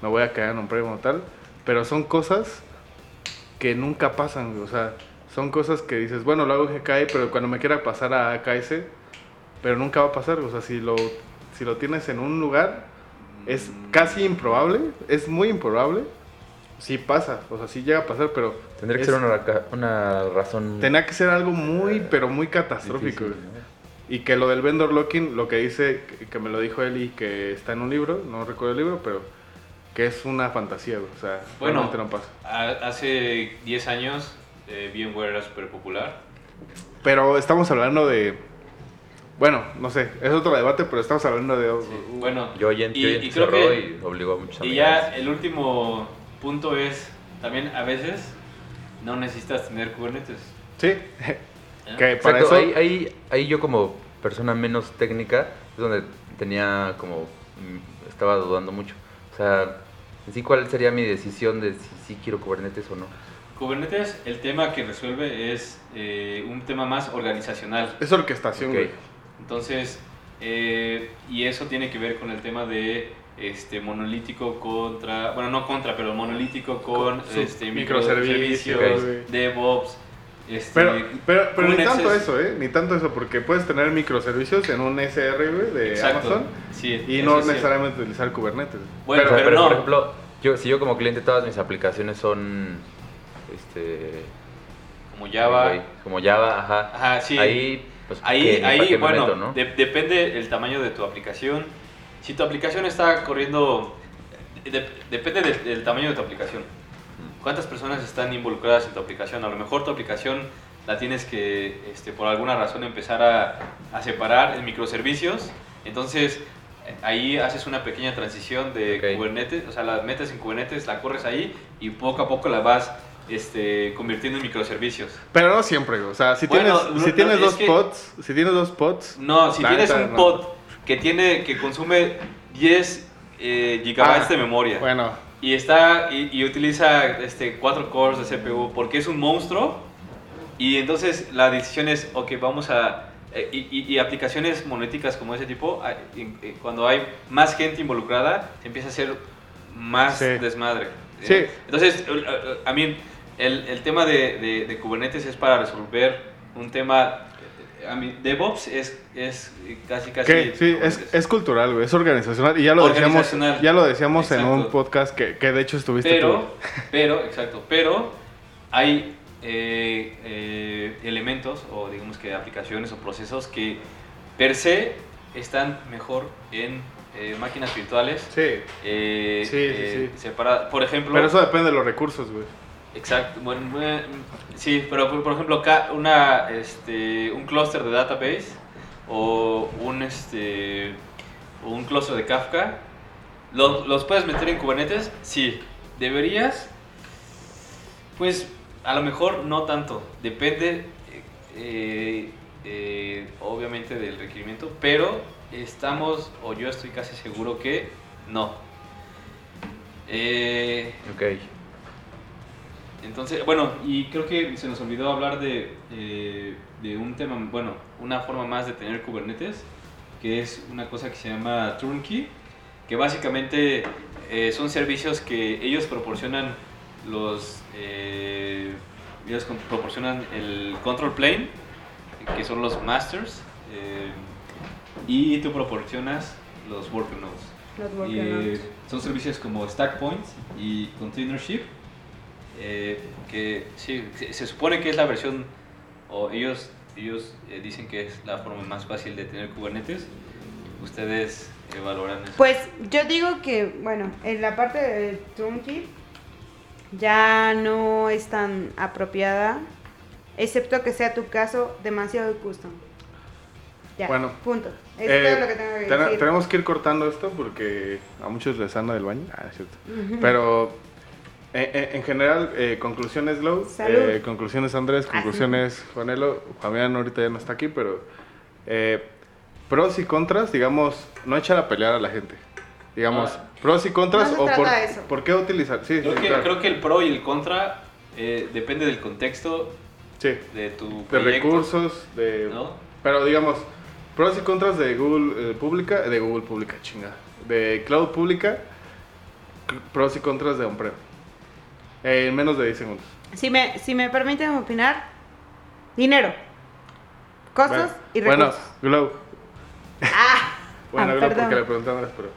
me voy a quedar en on-prem o tal. Pero son cosas que nunca pasan, güey, o sea, son cosas que dices, bueno, lo hago en GKI, pero cuando me quiera pasar a AKS, pero nunca va a pasar, o sea, si lo, si lo tienes en un lugar, es casi improbable, es muy improbable. Sí pasa, o sea, sí llega a pasar, pero Tendría que ser una, razón. Tenía que ser algo muy, pero muy catastrófico. difícil, güey. ¿no? Y que lo del vendor locking, lo que dice, que- me lo dijo él y que está en un libro, no recuerdo el libro, pero que es una fantasía, güey, o sea, Bueno. realmente no pasa. A- Hace 10 años, eh, VMware era súper popular. Pero estamos hablando de Bueno, no sé, es otro debate, pero estamos hablando de... Sí, Bueno, Yo y, y, y creo cerró que y obligó a muchos y ya el último punto es también a veces no necesitas tener Kubernetes. Sí, ¿eh? que para eso... ahí, ahí, ahí yo como persona menos técnica es donde tenía como, mm, estaba dudando mucho. O sea, en sí, ¿cuál sería mi decisión de si sí quiero Kubernetes o no? Kubernetes, el tema que resuelve es eh, un tema más organizacional. Es orquestación, Ok. güey. Entonces, eh, y eso tiene que ver con el tema de este monolítico contra, bueno, no contra, pero monolítico con Con este, microservicios, microservicios. DevOps. Este, Pero, pero, pero ni tanto es- eso, ¿eh? Ni tanto eso, porque puedes tener microservicios en un SR, güey, de Exacto. Amazon Sí, y no necesariamente utilizar Kubernetes. Bueno, pero no. por ejemplo, yo, si yo como cliente todas mis aplicaciones son, este, Como Java. como Java, ajá. Ajá, sí. Ahí, pues, Ahí, ¿qué? ¿Para ahí bueno, meto, no? de- depende el tamaño de tu aplicación. Si tu aplicación está corriendo, de- depende del, del tamaño de tu aplicación. ¿Cuántas personas están involucradas en tu aplicación? A lo mejor tu aplicación la tienes que, este, por alguna razón, empezar a, a separar en microservicios. Entonces, ahí haces una pequeña transición de. Kubernetes, o sea, la metes en Kubernetes, la corres ahí y poco a poco la vas este, convirtiendo en microservicios. Pero no siempre. O sea, si Bueno, tienes, no- si tienes es dos que- pods, si tienes dos pods, No, si tienes un no. pod que tiene que consume 10 eh, gigabytes Ah, de memoria bueno, y está y, y utiliza este 4 cores de CPU porque es un monstruo y entonces la decisión es ok vamos a eh, y, y- y aplicaciones monolíticas como ese tipo ah, cuando hay más gente involucrada se empieza a hacer más Sí. desmadre Sí. entonces eh, eh, a mí el, el tema de, de- de Kubernetes es para resolver un tema eh, a mí DevOps es, es casi casi sí, es, cultural, güey, es organizacional. Y ya lo decíamos, ya lo decíamos en un podcast que, que de hecho estuviste pero, tú. pero, exacto, pero hay eh, eh, elementos o digamos que aplicaciones o procesos que per se están mejor en eh, máquinas virtuales. Sí, eh, Sí, sí, eh, separa- por ejemplo, pero eso depende de los recursos, güey. Exacto, bueno, eh, sí, pero por, ejemplo, una, este, un clúster de database o un, este, un clúster de Kafka, ¿los, los puedes meter en Kubernetes? Sí, deberías, pues a lo mejor no tanto, depende eh, eh, obviamente del requerimiento, pero estamos, o yo estoy casi seguro que no. Eh, Ok. Entonces, bueno, y creo que se nos olvidó hablar de, eh, de un tema, bueno, una forma más de tener Kubernetes, que es una cosa que se llama Turnkey, que básicamente eh, son servicios que ellos proporcionan los, eh, ellos proporcionan el control plane, que son los masters, eh, y tú proporcionas los worker nodes. Los Y, worker nodes. son servicios como Stack Points y Containership, eh, que sí, se, se supone que es la versión, o ellos, ellos eh, dicen que es la forma más fácil de tener Kubernetes. Ustedes eh, valoran eso. Pues yo digo que, bueno, en la parte de Turnkey ya no es tan apropiada, excepto que sea tu caso demasiado custom. Ya, Bueno, punto. Es Eh, todo lo que tengo que ten- decir. tenemos que ir cortando esto porque a muchos les anda del baño. Ah, es cierto. Pero eh, eh, en general, eh, conclusiones Glow, Salud. eh, conclusiones Andrés, conclusiones Juanelo. Fabián ahorita ya no está aquí, pero eh, pros y contras, digamos, no echar a pelear a la gente. Digamos, Ah. pros y contras No o por, de eso. por qué utilizar. Sí, Creo sí, que, claro. creo que el pro y el contra eh, depende del contexto Sí, de tu de proyecto, recursos, de... ¿no? Pero digamos, pros y contras de Google eh, pública, de Google pública, chinga. De cloud pública, pros y contras de on-prem. Eh, en menos de 10 segundos. Si me, si me permiten opinar, dinero, costos Bueno, y bueno, recursos. Glow. ah, Bueno, ah, Glow perdón, porque le pregunté a Andrés, pero...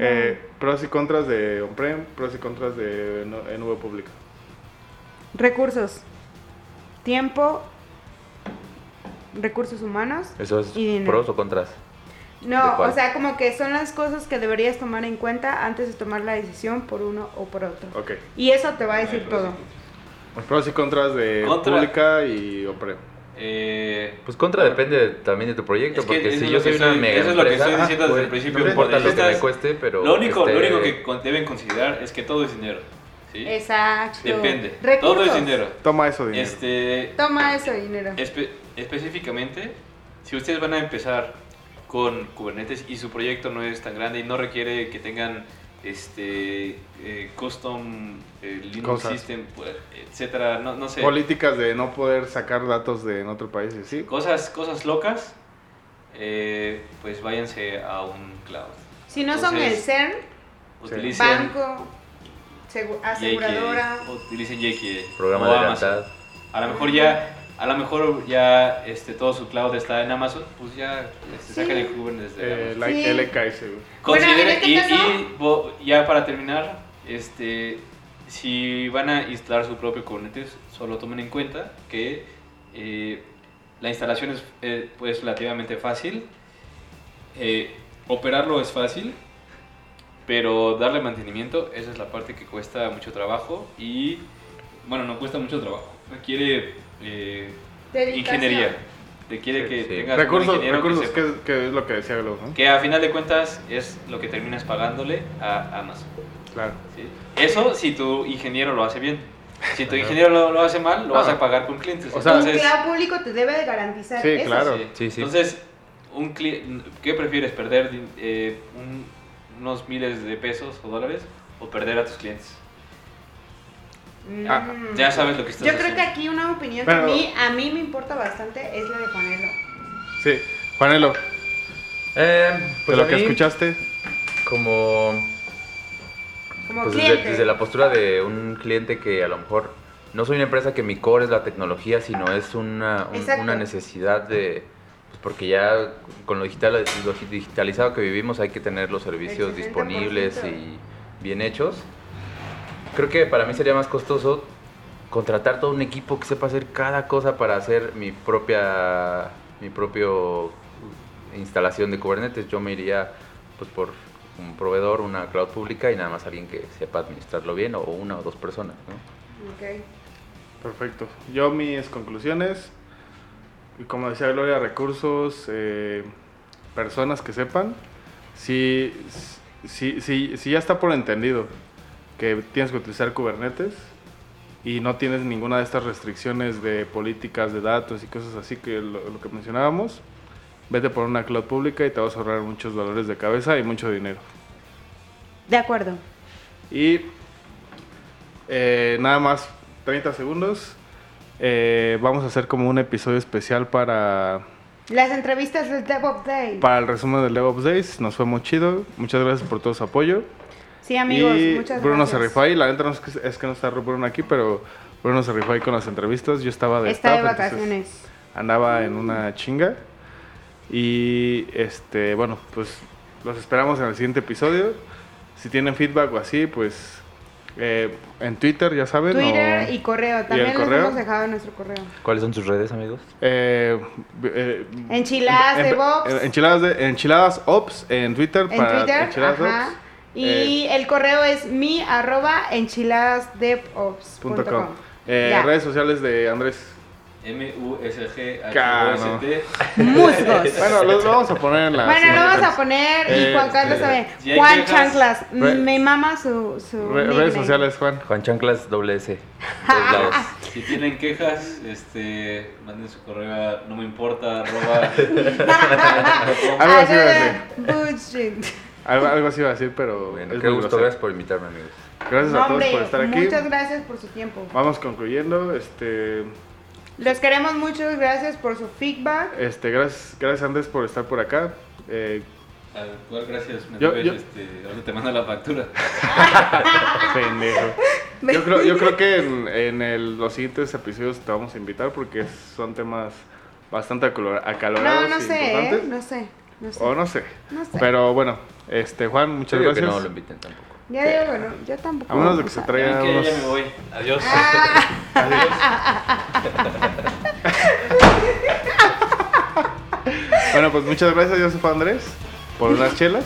Eh, pros y contras de on-prem, pros y contras de no- en nube pública. Recursos, tiempo, recursos humanos. ¿Eso es Y dinero. pros o contras? No, o sea, como que son las cosas que deberías tomar en cuenta antes de tomar la decisión por uno o por otro. Ok. Y eso te va a decir Ay, todo. pros Pros y contras de Contra- pública y on-prem. Eh, Pues contra depende también de tu proyecto, Es que porque si yo soy una mega eso es lo que estoy diciendo desde pues, el principio. No importa lo que me cueste, pero... lo, único, este, lo único que deben considerar es que todo es dinero. ¿sí? Exacto. Depende. Recursos. Todo es dinero. Toma eso, dinero. Este, Toma eso, dinero. espe- específicamente, si ustedes van a empezar con Kubernetes y su proyecto no es tan grande y no requiere que tengan este eh, custom eh, Linux Cosas. system, pues, etcétera, no, no sé, Políticas de no poder sacar datos de en otro país, ¿sí? cosas, cosas locas, eh, pues váyanse a un cloud. Si no son el CERN, Utilicen banco, segu- aseguradora. Utilicen JK Programa o de Amazon. lealtad. A lo mejor ya, a lo mejor ya este, todo su cloud está en Amazon, pues ya este, Sí. sacan el Kubernetes de Eh, Amazon. Sí. LKS, güey. Bueno, en Considere- este y, y bo- ya para terminar, este, si van a instalar su propio Kubernetes, solo tomen en cuenta que eh, la instalación es eh, pues relativamente fácil, eh, operarlo es fácil, pero darle mantenimiento, esa es la parte que cuesta mucho trabajo y, bueno, no cuesta mucho trabajo, requiere eh, ingeniería, requiere que Sí. tengas un Recursos, ingeniero que recursos sepa- que, es- que es lo que decía Globo, ¿no? que a final de cuentas es lo que terminas pagándole a Amazon. Claro. ¿sí? Eso si tu ingeniero lo hace bien. Si tu ingeniero lo, lo hace mal, lo vas Ah. a pagar con clientes. O sea, un Entonces, cloud público te debe de garantizar Sí, eso. claro. sí. Sí, sí. Entonces, un cli- ¿qué prefieres? ¿Perder eh, un- unos miles de pesos o dólares o perder a tus clientes? Mm. Ah, Ya sabes lo que estás Yo creo haciendo. que aquí una opinión que a mí, a mí me importa bastante es la de Juanelo. Sí. Juanelo, Eh, de pues lo a que mí, escuchaste, como... Como Pues desde, cliente. desde la postura de un cliente que a lo mejor no soy una empresa que mi core es la tecnología, sino es una, un- Exacto. una necesidad de... pues porque ya con lo, digital, lo digitalizado que vivimos hay que tener los servicios 60%. disponibles y bien hechos. Creo que para mí sería más costoso contratar todo un equipo que sepa hacer cada cosa para hacer mi propia mi propio instalación de Kubernetes. Yo me iría pues por un proveedor, una cloud pública y nada más alguien que sepa administrarlo bien o una o dos personas. ¿no? Ok. perfecto. Yo mis conclusiones, y como decía Gloria, recursos, eh, personas que sepan, si, si, si, si ya está por entendido que tienes que utilizar Kubernetes y no tienes ninguna de estas restricciones de políticas de datos y cosas así que lo, lo que mencionábamos, vete por una cloud pública y te vas a ahorrar muchos dolores de cabeza y mucho dinero. De acuerdo. Y eh, nada más 30 segundos. Eh, vamos a hacer como un episodio especial para, Las entrevistas del DevOps Day. para el resumen del DevOps Days. Nos fue muy chido. Muchas gracias por todo su apoyo. Sí, amigos, y muchas Bruno gracias. se rifó ahí. La neta no es que, es que no está Bruno aquí, pero Bruno se rifó ahí con las entrevistas. Yo estaba de Está de staff, entonces vacaciones. Andaba en una chinga. Y este, bueno, pues los esperamos en el siguiente episodio. Si tienen feedback o así, pues eh, en Twitter, ya saben. Twitter o- y correo. También el les correo? hemos dejado nuestro correo. ¿Cuáles son sus redes, amigos? Eh, eh, Enchiladas en- DevOps. en- Enchiladas, de, enchiladas Ops en Twitter. En para Twitter, Enchiladas ajá. Ops, Y el correo es mi arroba enchiladasdevops.com. punto com. Eh, redes sociales de Andrés. M-U-S-G-H-O-S-T. Musgos. Bueno, los vamos a poner en la. Bueno, lo vamos a poner y Eh, Juan Carlos este, también. Juan Chanclas. re- Me mama su, su Re- redes sociales, Juan. Juan Chanclas doble S. Si tienen quejas, este, manden su correo a no me importa, arroba. Algo así a. Algo, algo así iba a decir, pero. Bueno, es qué muy gusto, gracias por invitarme, amigos. Gracias a No, todos hombre, por estar aquí. Muchas gracias por su tiempo. Vamos concluyendo. Este, Los queremos mucho, gracias por su feedback. este, gracias, gracias Andrés por estar por acá. Eh, Al cual, gracias, me Yo- debes, yo- este, ahorita te mando la factura. pendejo. Yo creo, yo creo que en, en el- los siguientes episodios te vamos a invitar porque son temas bastante acalorados No, no y sé, ¿eh? importantes. no sé, no sé. O no sé. No sé. Pero bueno, este Juan, muchas Yo digo que gracias. no lo inviten tampoco. Ya digo, bueno, yo tampoco. A menos de que se traiga que unos... ya me voy. Adiós. Bueno, pues muchas gracias, Joseph Andrés, por unas chelas.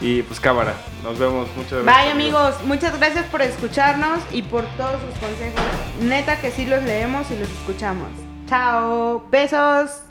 Y pues cámara, nos vemos. Muchas gracias. Bye amigos, muchas gracias por escucharnos y por todos sus consejos. Neta que sí los leemos y los escuchamos. Chao. Besos.